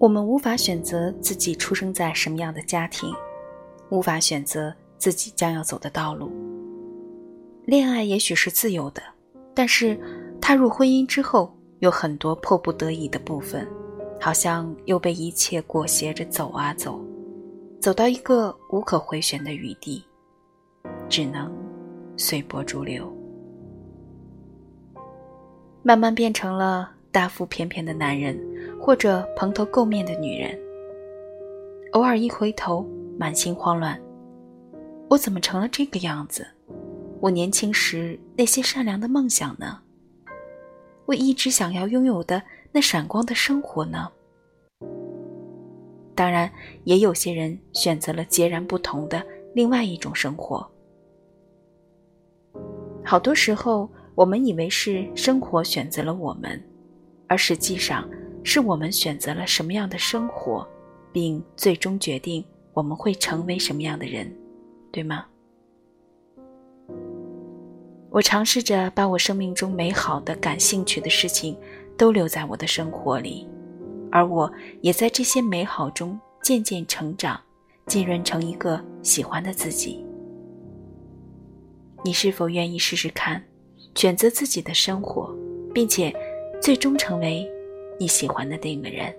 我们无法选择自己出生在什么样的家庭，无法选择自己将要走的道路。恋爱也许是自由的，但是踏入婚姻之后，有很多迫不得已的部分，好像又被一切裹挟着走啊走，走到一个无可回旋的余地，只能随波逐流，慢慢变成了大腹便便的男人。或者蓬头垢面的女人，偶尔一回头，满心慌乱。我怎么成了这个样子？我年轻时那些善良的梦想呢？我一直想要拥有的那闪光的生活呢？当然，也有些人选择了截然不同的另外一种生活。好多时候，我们以为是生活选择了我们，而实际上。是我们选择了什么样的生活，并最终决定我们会成为什么样的人，对吗？我尝试着把我生命中美好的、感兴趣的事情都留在我的生活里，而我也在这些美好中渐渐成长，浸润成一个喜欢的自己。你是否愿意试试看，选择自己的生活，并且最终成为？你喜欢的那个人。